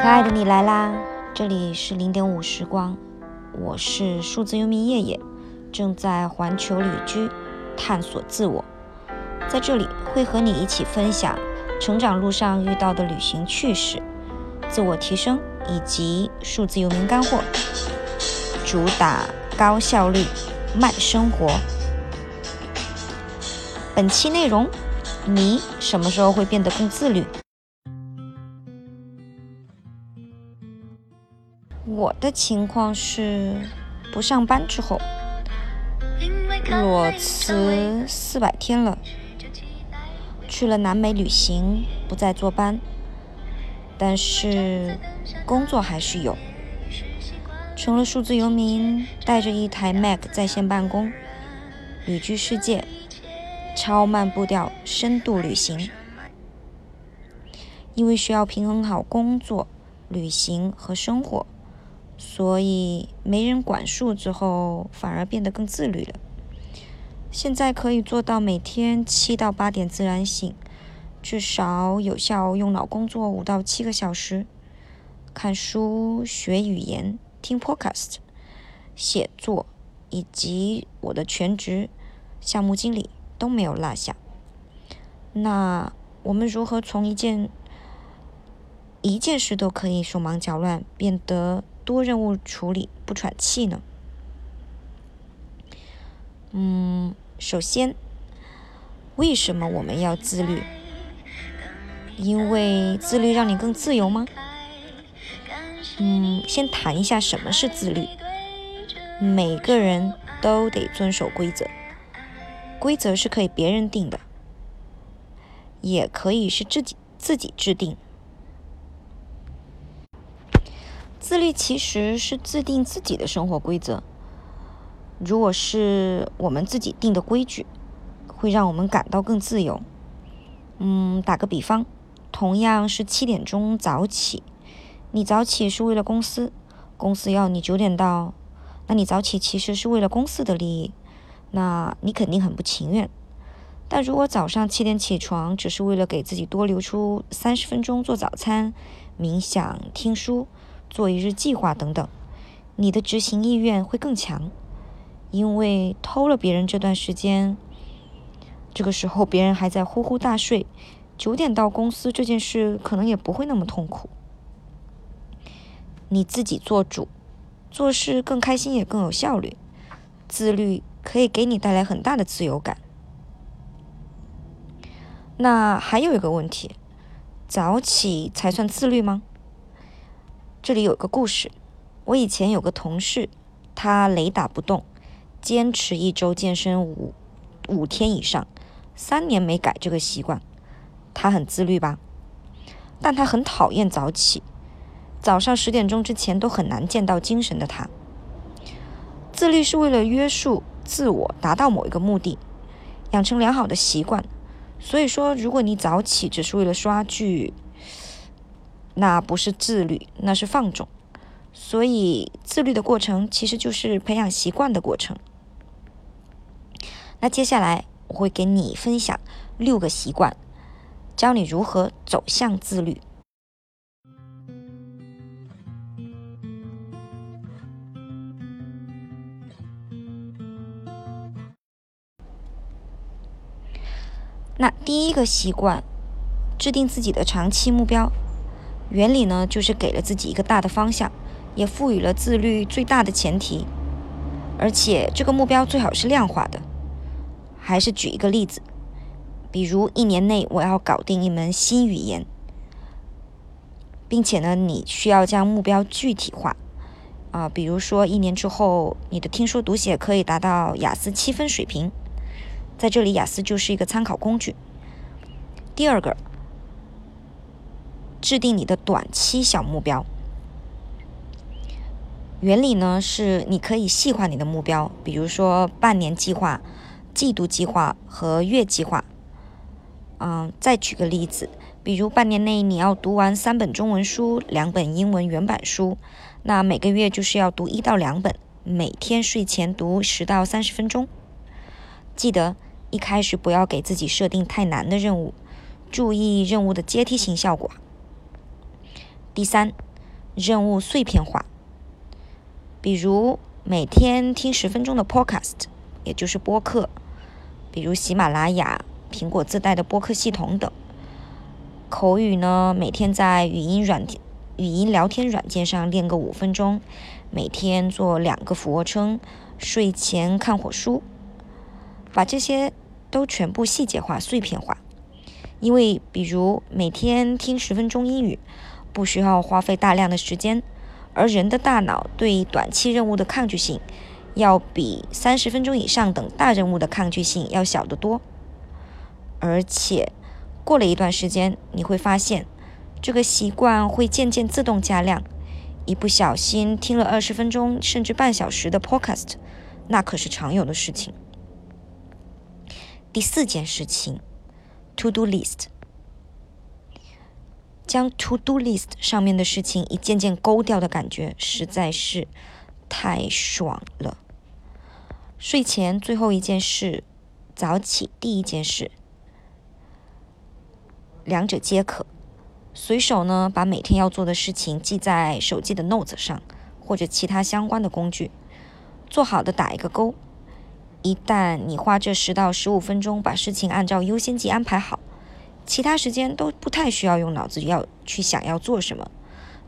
可爱的你来啦！这里是零点五时光，我是数字游民叶叶，正在环球旅居，探索自我。在这里会和你一起分享成长路上遇到的旅行趣事、自我提升以及数字游民干货，主打高效率、慢生活。本期内容：你什么时候会变得更自律？我的情况是，不上班之后，裸辞四百天了，去了南美旅行，不再坐班，但是工作还是有，成了数字游民，带着一台 Mac 在线办公，旅居世界，超慢步调，深度旅行，因为需要平衡好工作、旅行和生活。所以没人管束之后，反而变得更自律了。现在可以做到每天七到八点自然醒，至少有效用脑工作五到七个小时，看书、学语言、听 Podcast、写作，以及我的全职项目经理都没有落下。那我们如何从一件一件事都可以手忙脚乱，变得？多任务处理不喘气呢？嗯，首先，为什么我们要自律？因为自律让你更自由吗？嗯，先谈一下什么是自律。每个人都得遵守规则，规则是可以别人定的，也可以是自己自己制定。自律其实是制定自己的生活规则。如果是我们自己定的规矩，会让我们感到更自由。嗯，打个比方，同样是七点钟早起，你早起是为了公司，公司要你九点到，那你早起其实是为了公司的利益，那你肯定很不情愿。但如果早上七点起床，只是为了给自己多留出三十分钟做早餐、冥想、听书。做一日计划等等，你的执行意愿会更强，因为偷了别人这段时间，这个时候别人还在呼呼大睡，九点到公司这件事可能也不会那么痛苦。你自己做主，做事更开心也更有效率，自律可以给你带来很大的自由感。那还有一个问题，早起才算自律吗？这里有个故事，我以前有个同事，他雷打不动，坚持一周健身五五天以上，三年没改这个习惯。他很自律吧？但他很讨厌早起，早上十点钟之前都很难见到精神的他。自律是为了约束自我，达到某一个目的，养成良好的习惯。所以说，如果你早起只是为了刷剧，那不是自律，那是放纵。所以，自律的过程其实就是培养习惯的过程。那接下来我会给你分享六个习惯，教你如何走向自律。那第一个习惯，制定自己的长期目标。原理呢，就是给了自己一个大的方向，也赋予了自律最大的前提，而且这个目标最好是量化的。还是举一个例子，比如一年内我要搞定一门新语言，并且呢，你需要将目标具体化，啊，比如说一年之后你的听说读写可以达到雅思七分水平，在这里雅思就是一个参考工具。第二个。制定你的短期小目标。原理呢是，你可以细化你的目标，比如说半年计划、季度计划和月计划。嗯，再举个例子，比如半年内你要读完三本中文书、两本英文原版书，那每个月就是要读一到两本，每天睡前读十到三十分钟。记得一开始不要给自己设定太难的任务，注意任务的阶梯性效果。第三，任务碎片化，比如每天听十分钟的 Podcast，也就是播客，比如喜马拉雅、苹果自带的播客系统等。口语呢，每天在语音软、语音聊天软件上练个五分钟，每天做两个俯卧撑，睡前看会书，把这些都全部细节化、碎片化。因为，比如每天听十分钟英语，不需要花费大量的时间，而人的大脑对短期任务的抗拒性，要比三十分钟以上等大任务的抗拒性要小得多。而且，过了一段时间，你会发现，这个习惯会渐渐自动加量。一不小心听了二十分钟甚至半小时的 Podcast，那可是常有的事情。第四件事情。To do list，将 To do list 上面的事情一件件勾掉的感觉实在是太爽了。睡前最后一件事，早起第一件事，两者皆可。随手呢把每天要做的事情记在手机的 Notes 上，或者其他相关的工具，做好的打一个勾。一旦你花这十到十五分钟把事情按照优先级安排好，其他时间都不太需要用脑子要去想要做什么，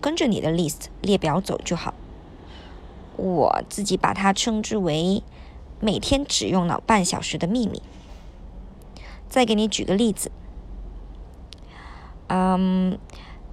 跟着你的 list 列表走就好。我自己把它称之为每天只用脑半小时的秘密。再给你举个例子，嗯，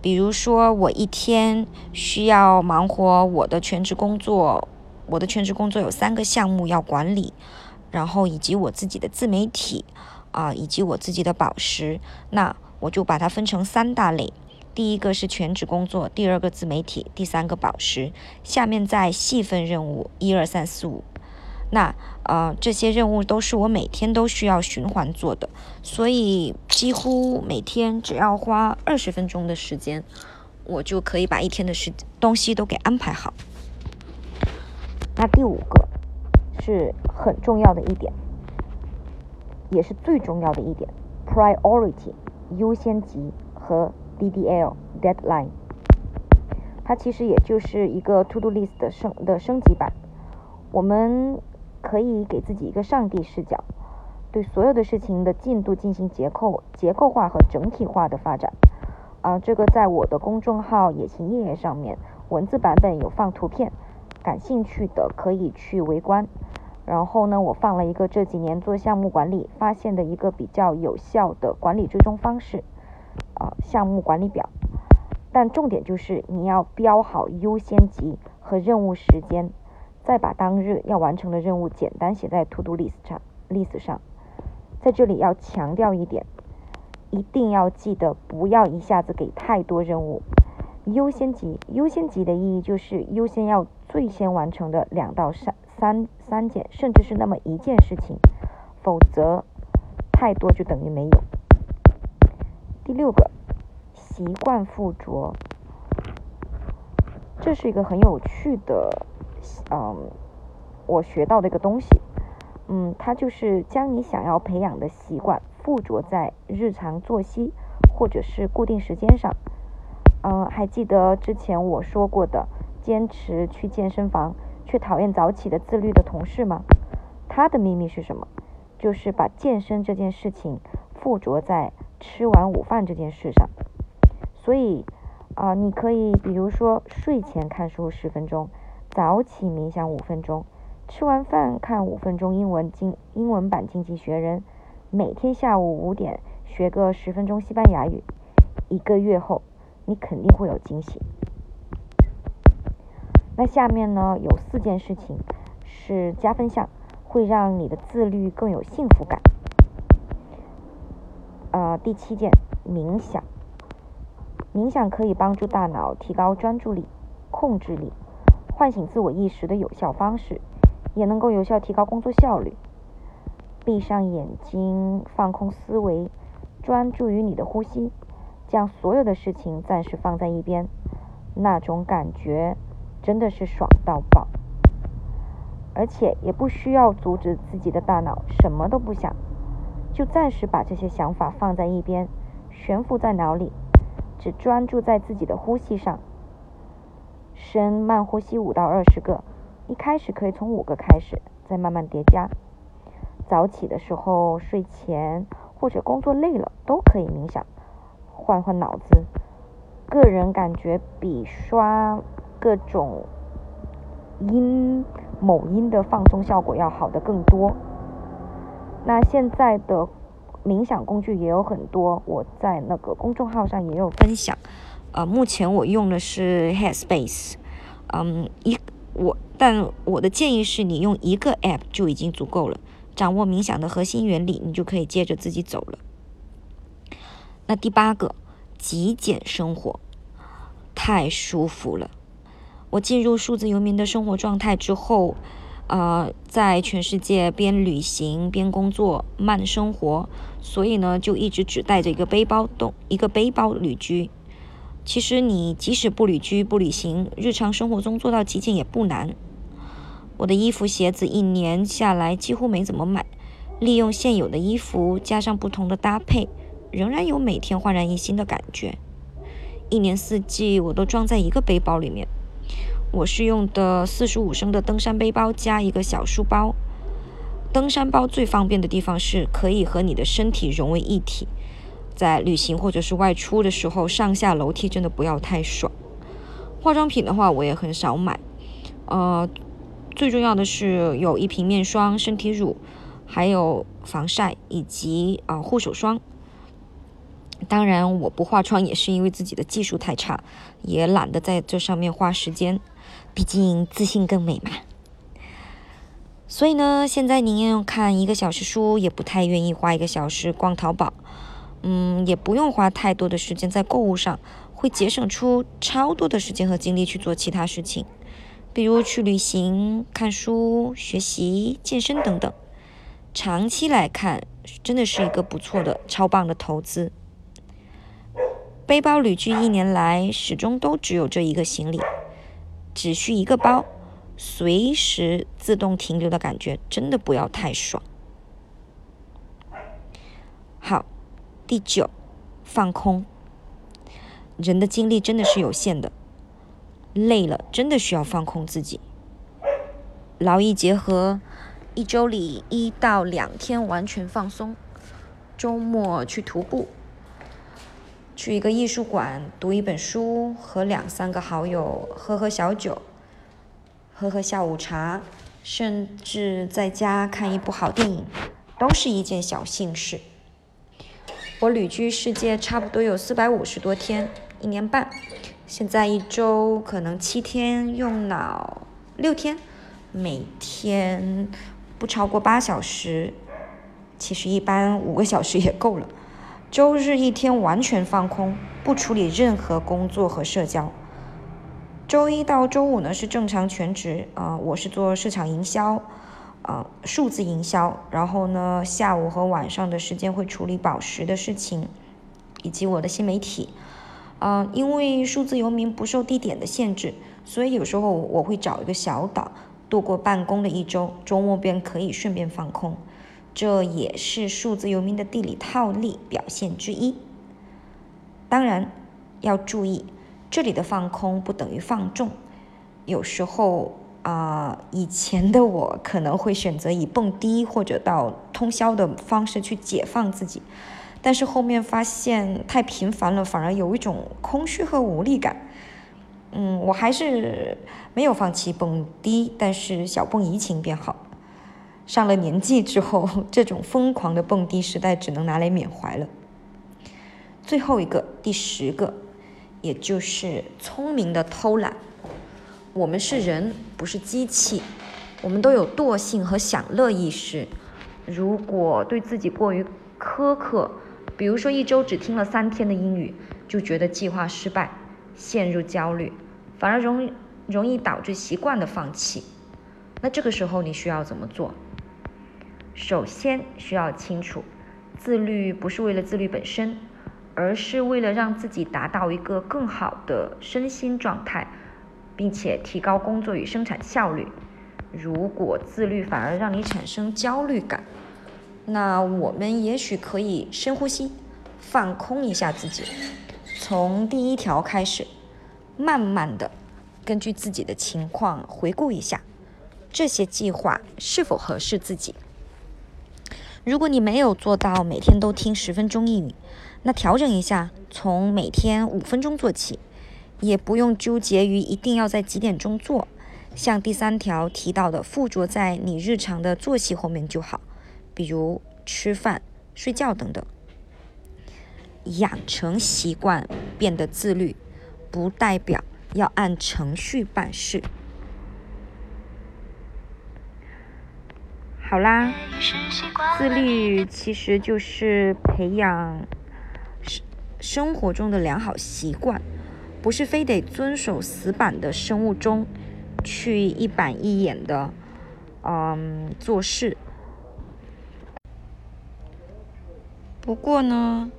比如说我一天需要忙活我的全职工作。我的全职工作有三个项目要管理，然后以及我自己的自媒体啊，以及我自己的宝石，那我就把它分成三大类。第一个是全职工作，第二个自媒体，第三个宝石。下面再细分任务，一二三四五。那呃，这些任务都是我每天都需要循环做的，所以几乎每天只要花二十分钟的时间，我就可以把一天的时东西都给安排好。那第五个是很重要的一点，也是最重要的一点，priority 优先级和 DDL deadline，它其实也就是一个 to do list 的升的升级版。我们可以给自己一个上帝视角，对所有的事情的进度进行结构结构化和整体化的发展。啊，这个在我的公众号野情夜夜上面文字版本有放图片。感兴趣的可以去围观，然后呢，我放了一个这几年做项目管理发现的一个比较有效的管理追踪方式，啊，项目管理表。但重点就是你要标好优先级和任务时间，再把当日要完成的任务简单写在 To Do List 上。list 上，在这里要强调一点，一定要记得不要一下子给太多任务。优先级，优先级的意义就是优先要最先完成的两到三三三件，甚至是那么一件事情，否则太多就等于没有。第六个，习惯附着，这是一个很有趣的，嗯，我学到的一个东西，嗯，它就是将你想要培养的习惯附着在日常作息或者是固定时间上。嗯，还记得之前我说过的坚持去健身房却讨厌早起的自律的同事吗？他的秘密是什么？就是把健身这件事情附着在吃完午饭这件事上。所以啊，你可以比如说睡前看书十分钟，早起冥想五分钟，吃完饭看五分钟英文经英文版经济学人，每天下午五点学个十分钟西班牙语，一个月后。你肯定会有惊喜。那下面呢，有四件事情是加分项，会让你的自律更有幸福感。呃，第七件，冥想。冥想可以帮助大脑提高专注力、控制力，唤醒自我意识的有效方式，也能够有效提高工作效率。闭上眼睛，放空思维，专注于你的呼吸。将所有的事情暂时放在一边，那种感觉真的是爽到爆，而且也不需要阻止自己的大脑什么都不想，就暂时把这些想法放在一边，悬浮在脑里，只专注在自己的呼吸上。深慢呼吸五到二十个，一开始可以从五个开始，再慢慢叠加。早起的时候、睡前或者工作累了都可以冥想，换换脑子。个人感觉比刷各种音某音的放松效果要好的更多。那现在的冥想工具也有很多，我在那个公众号上也有分享。呃，目前我用的是 Headspace，嗯，一我，但我的建议是你用一个 App 就已经足够了，掌握冥想的核心原理，你就可以接着自己走了。那第八个，极简生活，太舒服了。我进入数字游民的生活状态之后，呃，在全世界边旅行边工作，慢生活，所以呢，就一直只带着一个背包动，一个背包旅居。其实你即使不旅居不旅行，日常生活中做到极简也不难。我的衣服鞋子一年下来几乎没怎么买，利用现有的衣服加上不同的搭配，仍然有每天焕然一新的感觉。一年四季我都装在一个背包里面。我是用的四十五升的登山背包加一个小书包。登山包最方便的地方是可以和你的身体融为一体。在旅行或者是外出的时候，上下楼梯真的不要太爽。化妆品的话，我也很少买。呃，最重要的是有一瓶面霜、身体乳，还有防晒以及啊护手霜。当然，我不化妆也是因为自己的技术太差，也懒得在这上面花时间。毕竟自信更美嘛。所以呢，现在宁愿看一个小时书，也不太愿意花一个小时逛淘宝。嗯，也不用花太多的时间在购物上，会节省出超多的时间和精力去做其他事情，比如去旅行、看书、学习、健身等等。长期来看，真的是一个不错的、超棒的投资。背包旅居一年来，始终都只有这一个行李，只需一个包，随时自动停留的感觉，真的不要太爽。好。第九，放空。人的精力真的是有限的，累了真的需要放空自己。劳逸结合，一周里一到两天完全放松，周末去徒步，去一个艺术馆读一本书，和两三个好友喝喝小酒，喝喝下午茶，甚至在家看一部好电影，都是一件小幸事。我旅居世界差不多有四百五十多天，一年半。现在一周可能七天，用脑六天，每天不超过八小时，其实一般五个小时也够了。周日一天完全放空，不处理任何工作和社交。周一到周五呢是正常全职，啊，我是做市场营销。啊，数字营销，然后呢，下午和晚上的时间会处理宝石的事情，以及我的新媒体。啊，因为数字游民不受地点的限制，所以有时候我会找一个小岛度过办公的一周，周末便可以顺便放空。这也是数字游民的地理套利表现之一。当然要注意，这里的放空不等于放纵，有时候。啊，以前的我可能会选择以蹦迪或者到通宵的方式去解放自己，但是后面发现太频繁了，反而有一种空虚和无力感。嗯，我还是没有放弃蹦迪，但是小蹦怡情变好。上了年纪之后，这种疯狂的蹦迪时代只能拿来缅怀了。最后一个，第十个，也就是聪明的偷懒。我们是人，不是机器。我们都有惰性和享乐意识。如果对自己过于苛刻，比如说一周只听了三天的英语，就觉得计划失败，陷入焦虑，反而容容易导致习惯的放弃。那这个时候你需要怎么做？首先需要清楚，自律不是为了自律本身，而是为了让自己达到一个更好的身心状态。并且提高工作与生产效率。如果自律反而让你产生焦虑感，那我们也许可以深呼吸，放空一下自己，从第一条开始，慢慢的根据自己的情况回顾一下，这些计划是否合适自己。如果你没有做到每天都听十分钟英语，那调整一下，从每天五分钟做起，也不用纠结于一定要在几点钟做。像第三条提到的，附着在你日常的作息后面就好，比如吃饭、睡觉等等。养成习惯，变得自律，不代表要按程序办事。好啦，自律其实就是培养生生活中的良好习惯，不是非得遵守死板的生物钟，去一板一眼的嗯做事。不过呢，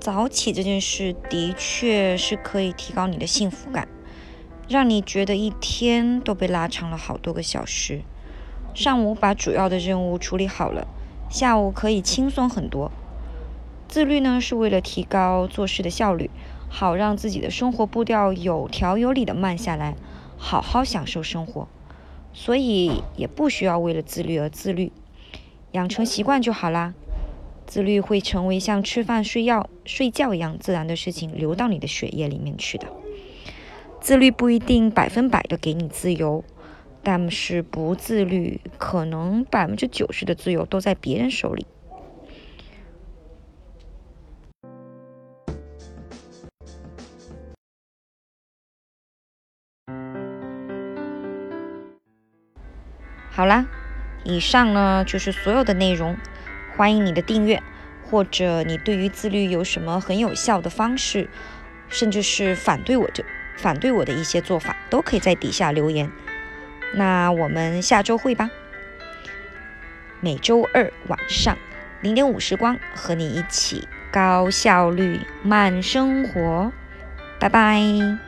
早起这件事的确是可以提高你的幸福感，让你觉得一天都被拉长了好多个小时。上午把主要的任务处理好了，下午可以轻松很多。自律呢，是为了提高做事的效率，好让自己的生活步调有条有理的慢下来，好好享受生活。所以也不需要为了自律而自律，养成习惯就好啦。自律会成为像吃饭、睡觉、睡觉一样自然的事情，流到你的血液里面去的。自律不一定百分百的给你自由。但是不自律，可能百分之九十的自由都在别人手里。好啦，以上呢就是所有的内容。欢迎你的订阅，或者你对于自律有什么很有效的方式，甚至是反对我这反对我的一些做法，都可以在底下留言。那我们下周会吧。每周二晚上零点五时光，和你一起高效率慢生活。拜拜。